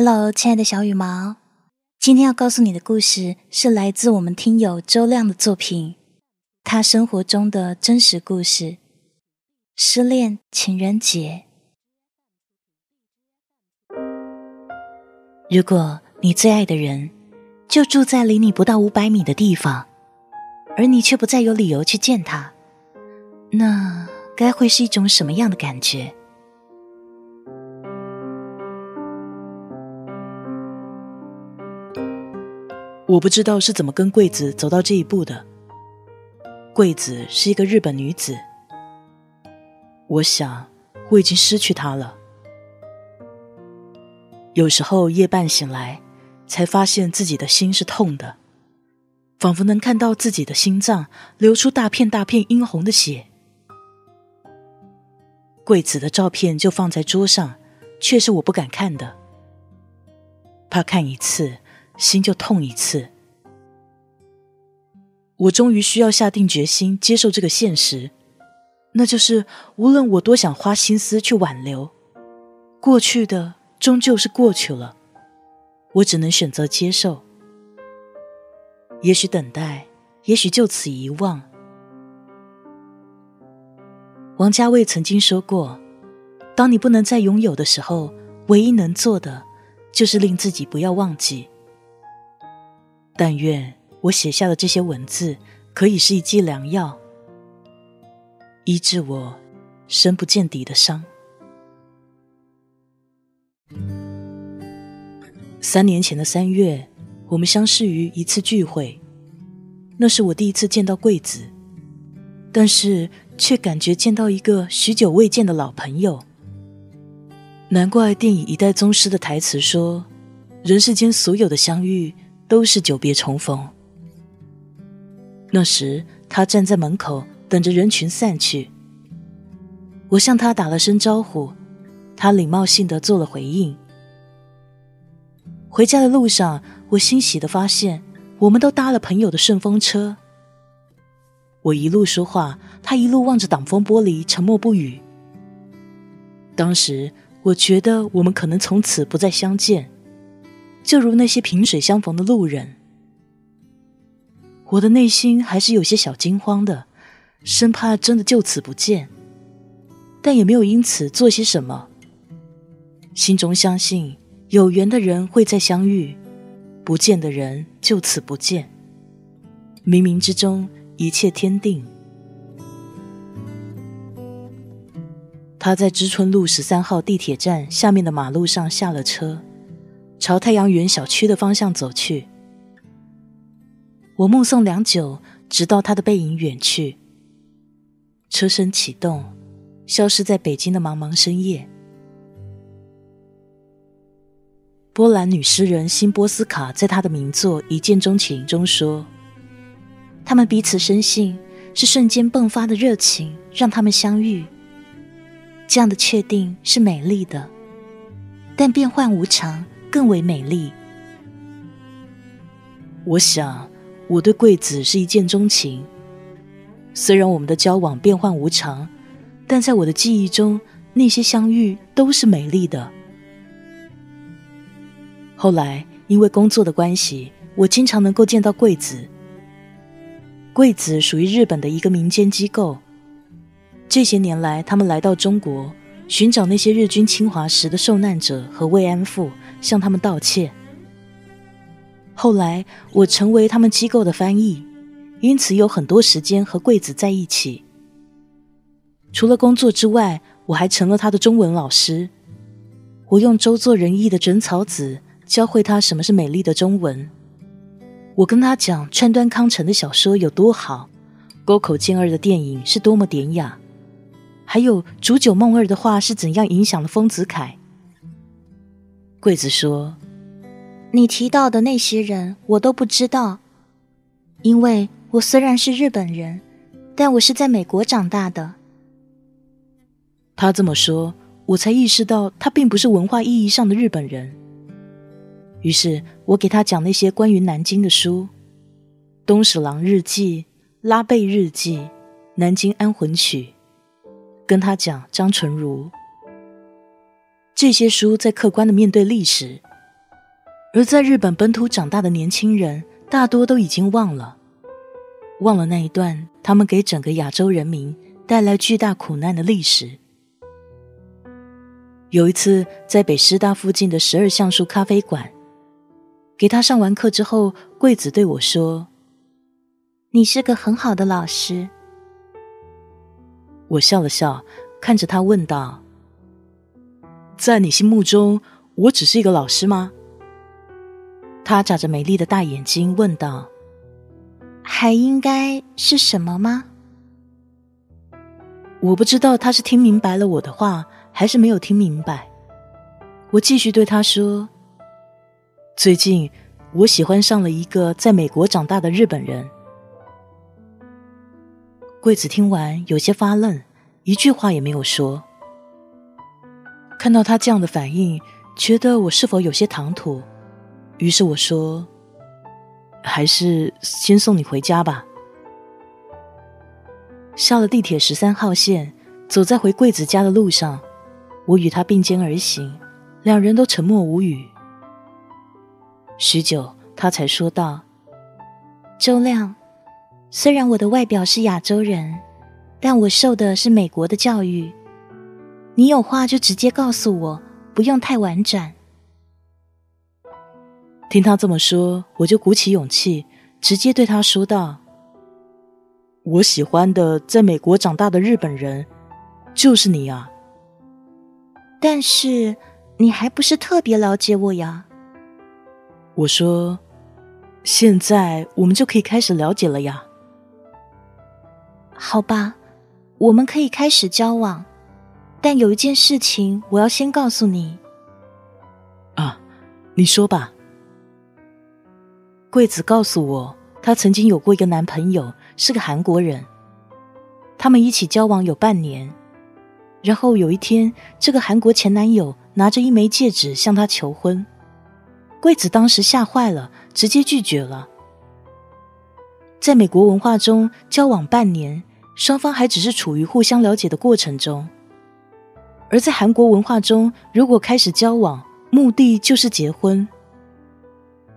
Hello，亲爱的小羽毛，今天要告诉你的故事是来自我们听友周亮的作品，他生活中的真实故事——失恋情人节。如果你最爱的人就住在离你不到五百米的地方，而你却不再有理由去见他，那该会是一种什么样的感觉？我不知道是怎么跟桂子走到这一步的。桂子是一个日本女子，我想我已经失去她了。有时候夜半醒来，才发现自己的心是痛的，仿佛能看到自己的心脏流出大片大片殷红的血。桂子的照片就放在桌上，却是我不敢看的，怕看一次。心就痛一次。我终于需要下定决心接受这个现实，那就是无论我多想花心思去挽留，过去的终究是过去了，我只能选择接受。也许等待，也许就此遗忘。王家卫曾经说过：“当你不能再拥有的时候，唯一能做的，就是令自己不要忘记。”但愿我写下的这些文字可以是一剂良药，医治我深不见底的伤。三年前的三月，我们相识于一次聚会，那是我第一次见到桂子，但是却感觉见到一个许久未见的老朋友。难怪电影《一代宗师》的台词说：“人世间所有的相遇。”都是久别重逢。那时，他站在门口等着人群散去。我向他打了声招呼，他礼貌性的做了回应。回家的路上，我欣喜的发现，我们都搭了朋友的顺风车。我一路说话，他一路望着挡风玻璃，沉默不语。当时，我觉得我们可能从此不再相见。就如那些萍水相逢的路人，我的内心还是有些小惊慌的，生怕真的就此不见，但也没有因此做些什么。心中相信有缘的人会再相遇，不见的人就此不见。冥冥之中，一切天定。他在知春路十三号地铁站下面的马路上下了车。朝太阳园小区的方向走去，我目送良久，直到他的背影远去。车身启动，消失在北京的茫茫深夜。波兰女诗人辛波斯卡在她的名作《一见钟情》中说：“他们彼此深信，是瞬间迸发的热情让他们相遇。这样的确定是美丽的，但变幻无常。”更为美丽。我想，我对桂子是一见钟情。虽然我们的交往变幻无常，但在我的记忆中，那些相遇都是美丽的。后来，因为工作的关系，我经常能够见到桂子。桂子属于日本的一个民间机构。这些年来，他们来到中国，寻找那些日军侵华时的受难者和慰安妇。向他们道歉。后来，我成为他们机构的翻译，因此有很多时间和桂子在一起。除了工作之外，我还成了他的中文老师。我用周作人译的整草子教会他什么是美丽的中文。我跟他讲川端康成的小说有多好，沟口健二的电影是多么典雅，还有煮酒梦二的话是怎样影响了丰子恺。桂子说：“你提到的那些人，我都不知道，因为我虽然是日本人，但我是在美国长大的。”他这么说，我才意识到他并不是文化意义上的日本人。于是我给他讲那些关于南京的书，《东史郎日记》《拉贝日记》《南京安魂曲》，跟他讲张纯如。这些书在客观的面对历史，而在日本本土长大的年轻人，大多都已经忘了，忘了那一段他们给整个亚洲人民带来巨大苦难的历史。有一次，在北师大附近的十二橡树咖啡馆，给他上完课之后，桂子对我说：“你是个很好的老师。”我笑了笑，看着他问道：“在你心目中，我只是一个老师吗？”他眨着美丽的大眼睛问道：“还应该是什么吗？”我不知道他是听明白了我的话，还是没有听明白。我继续对他说：“最近我喜欢上了一个在美国长大的日本人。”桂子听完有些发愣，一句话也没有说。看到他这样的反应，觉得我是否有些唐突？于是我说：“还是先送你回家吧。”下了地铁十三号线，走在回桂子家的路上，我与他并肩而行，两人都沉默无语。许久，他才说道：“周亮，虽然我的外表是亚洲人，但我受的是美国的教育。你有话就直接告诉我，不用太婉转。”听他这么说，我就鼓起勇气，直接对他说道：“我喜欢的在美国长大的日本人，就是你啊。但是你还不是特别了解我呀。”我说：“现在我们就可以开始了解了呀。”好吧，我们可以开始交往，但有一件事情我要先告诉你。啊，你说吧。桂子告诉我，她曾经有过一个男朋友，是个韩国人。他们一起交往有半年，然后有一天，这个韩国前男友拿着一枚戒指向她求婚。桂子当时吓坏了，直接拒绝了。在美国文化中，交往半年，双方还只是处于互相了解的过程中；而在韩国文化中，如果开始交往，目的就是结婚。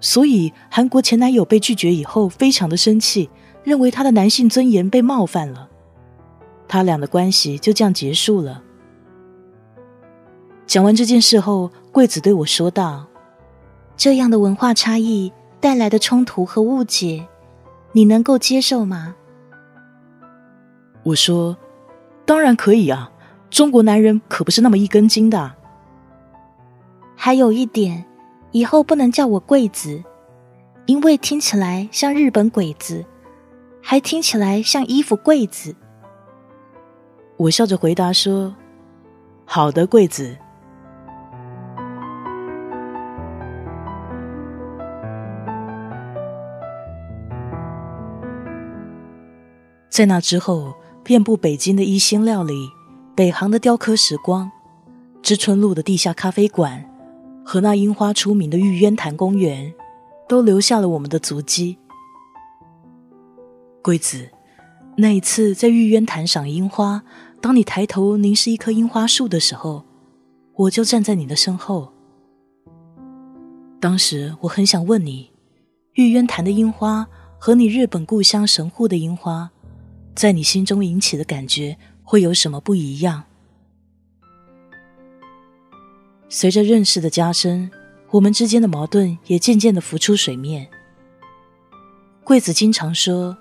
所以，韩国前男友被拒绝以后，非常的生气，认为他的男性尊严被冒犯了。他俩的关系就这样结束了。讲完这件事后，桂子对我说道：“这样的文化差异带来的冲突和误解，你能够接受吗？”我说：“当然可以啊，中国男人可不是那么一根筋的。”还有一点。以后不能叫我贵子，因为听起来像日本鬼子，还听起来像衣服柜子。我笑着回答说：“好的，贵子。”在那之后，遍布北京的一星料理、北航的雕刻时光、知春路的地下咖啡馆。和那樱花出名的玉渊潭公园，都留下了我们的足迹。桂子，那一次在玉渊潭赏樱花，当你抬头凝视一棵樱花树的时候，我就站在你的身后。当时我很想问你，玉渊潭的樱花和你日本故乡神户的樱花，在你心中引起的感觉会有什么不一样？随着认识的加深，我们之间的矛盾也渐渐的浮出水面。桂子经常说：“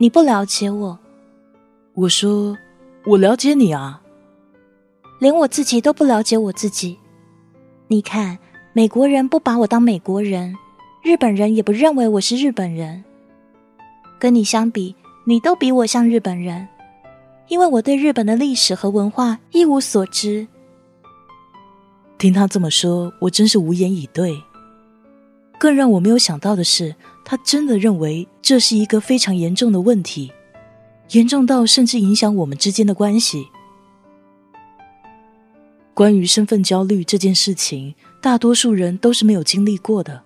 你不了解我。”我说：“我了解你啊。”连我自己都不了解我自己。你看，美国人不把我当美国人，日本人也不认为我是日本人。跟你相比，你都比我像日本人，因为我对日本的历史和文化一无所知。听他这么说，我真是无言以对。更让我没有想到的是，他真的认为这是一个非常严重的问题，严重到甚至影响我们之间的关系。关于身份焦虑这件事情，大多数人都是没有经历过的，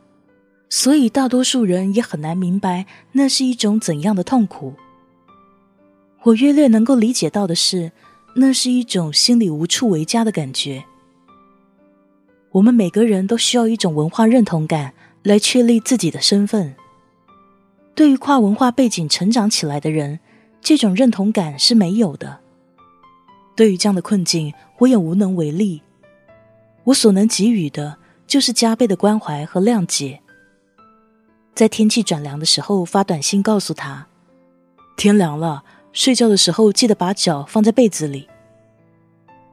所以大多数人也很难明白那是一种怎样的痛苦。我约略能够理解到的是，那是一种心里无处为家的感觉。我们每个人都需要一种文化认同感来确立自己的身份。对于跨文化背景成长起来的人，这种认同感是没有的。对于这样的困境，我也无能为力。我所能给予的，就是加倍的关怀和谅解。在天气转凉的时候，发短信告诉他：“天凉了，睡觉的时候记得把脚放在被子里。”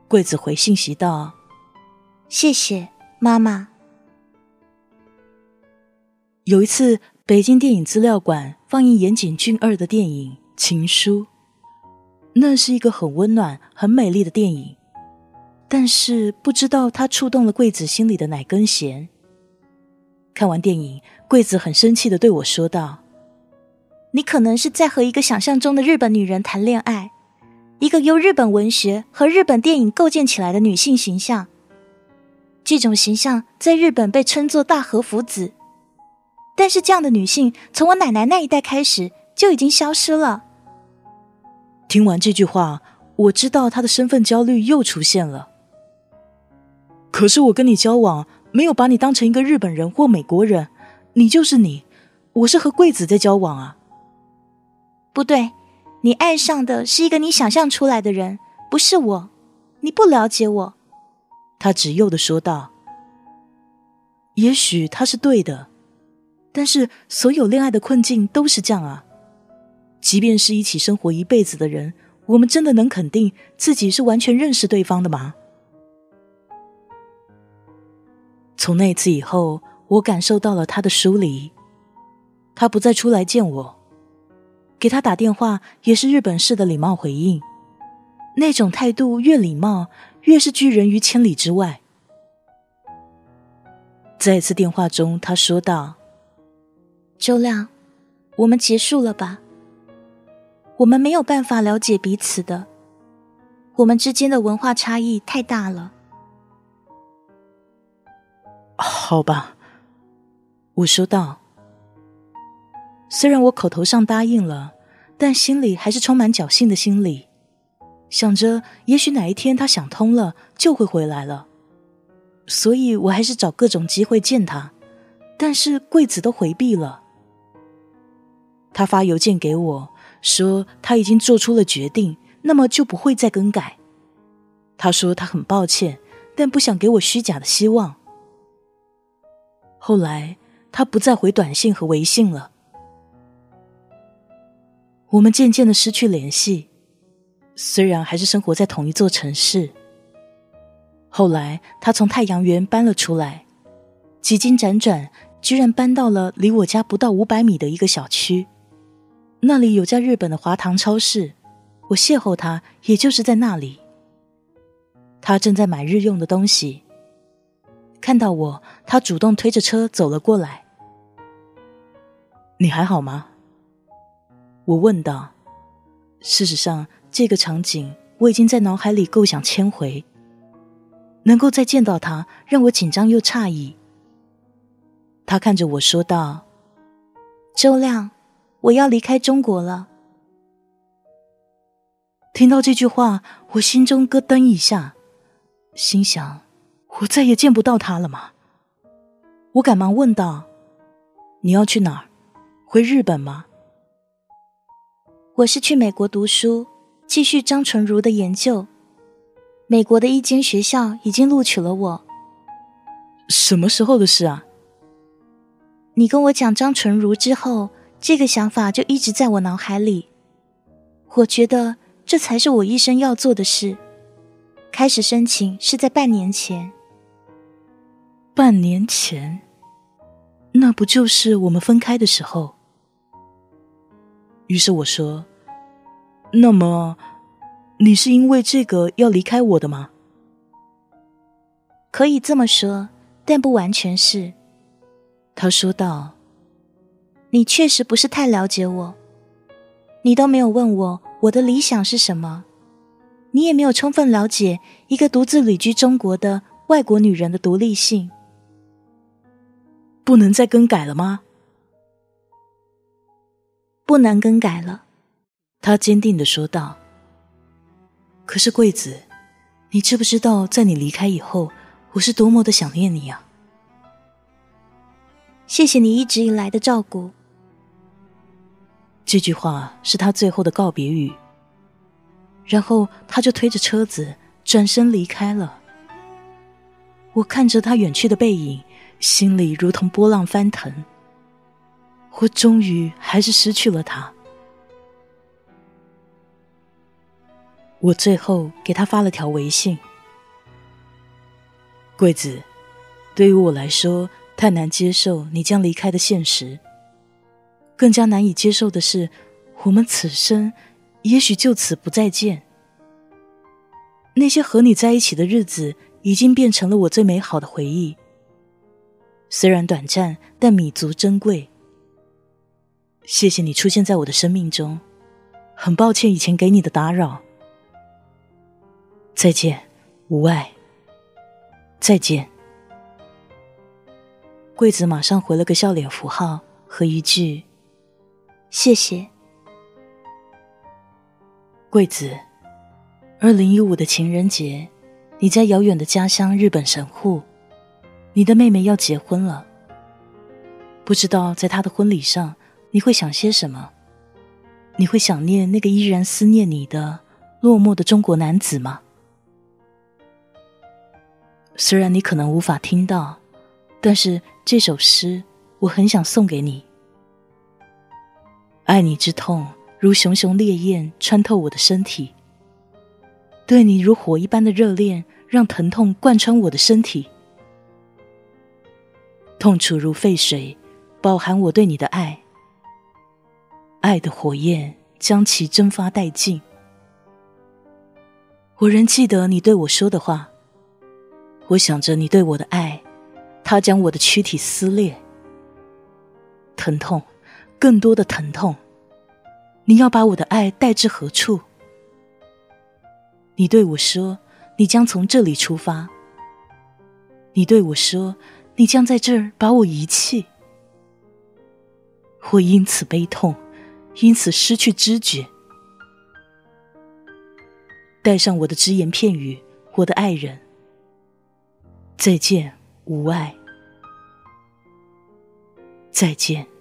桂子回信息道：“谢谢妈妈。”有一次，北京电影资料馆放映岩井俊二的电影《情书》，那是一个很温暖、很美丽的电影，但是不知道它触动了桂子心里的哪根弦。看完电影，桂子很生气的对我说道：“你可能是在和一个想象中的日本女人谈恋爱，一个由日本文学和日本电影构建起来的女性形象。这种形象在日本被称作大和福子，但是这样的女性从我奶奶那一代开始就已经消失了。”听完这句话，我知道她的身份焦虑又出现了。可是我跟你交往。没有把你当成一个日本人或美国人，你就是你，我是和贵子在交往啊。不对，你爱上的是一个你想象出来的人，不是我，你不了解我。他执拗的说道。也许他是对的，但是所有恋爱的困境都是这样啊。即便是一起生活一辈子的人，我们真的能肯定自己是完全认识对方的吗？从那次以后，我感受到了他的疏离。他不再出来见我，给他打电话也是日本式的礼貌回应。那种态度越礼貌，越是拒人于千里之外。在一次电话中，他说道：“周亮，我们结束了吧？我们没有办法了解彼此的，我们之间的文化差异太大了。”好吧，我说道。虽然我口头上答应了，但心里还是充满侥幸的心理，想着也许哪一天他想通了就会回来了，所以我还是找各种机会见他。但是贵子都回避了。他发邮件给我说他已经做出了决定，那么就不会再更改。他说他很抱歉，但不想给我虚假的希望。后来，他不再回短信和微信了。我们渐渐的失去联系，虽然还是生活在同一座城市。后来，他从太阳园搬了出来，几经辗转，居然搬到了离我家不到五百米的一个小区。那里有家日本的华堂超市，我邂逅他，也就是在那里。他正在买日用的东西。看到我，他主动推着车走了过来。你还好吗？我问道。事实上，这个场景我已经在脑海里构想千回。能够再见到他，让我紧张又诧异。他看着我说道：“周亮，我要离开中国了。”听到这句话，我心中咯噔一下，心想。我再也见不到他了吗？我赶忙问道：“你要去哪儿？回日本吗？”我是去美国读书，继续张纯如的研究。美国的一间学校已经录取了我。什么时候的事啊？你跟我讲张纯如之后，这个想法就一直在我脑海里。我觉得这才是我一生要做的事。开始申请是在半年前。半年前，那不就是我们分开的时候？于是我说：“那么，你是因为这个要离开我的吗？”可以这么说，但不完全是。他说道：“你确实不是太了解我，你都没有问我我的理想是什么，你也没有充分了解一个独自旅居中国的外国女人的独立性。”不能再更改了吗？不难更改了，他坚定的说道。可是贵子，你知不知道，在你离开以后，我是多么的想念你啊！谢谢你一直以来的照顾。这句话是他最后的告别语。然后他就推着车子转身离开了。我看着他远去的背影，心里如同波浪翻腾。我终于还是失去了他。我最后给他发了条微信：“桂子，对于我来说，太难接受你将离开的现实。更加难以接受的是，我们此生也许就此不再见。那些和你在一起的日子，已经变成了我最美好的回忆。虽然短暂，但弥足珍贵。谢谢你出现在我的生命中，很抱歉以前给你的打扰。”再见，无爱。再见。桂子马上回了个笑脸符号和一句：“谢谢。”桂子，二零一五的情人节，你在遥远的家乡日本神户，你的妹妹要结婚了。不知道在她的婚礼上，你会想些什么？你会想念那个依然思念你的落寞的中国男子吗？虽然你可能无法听到，但是这首诗我很想送给你。爱你之痛如熊熊烈焰穿透我的身体，对你如火一般的热恋让疼痛贯穿我的身体，痛楚如沸水，饱含我对你的爱，爱的火焰将其蒸发殆尽。我仍记得你对我说的话。我想着你对我的爱，它将我的躯体撕裂，疼痛，更多的疼痛。你要把我的爱带至何处？你对我说，你将从这里出发。你对我说，你将在这儿把我遗弃。我因此悲痛，因此失去知觉。带上我的只言片语，我的爱人。再见，无爱。再见。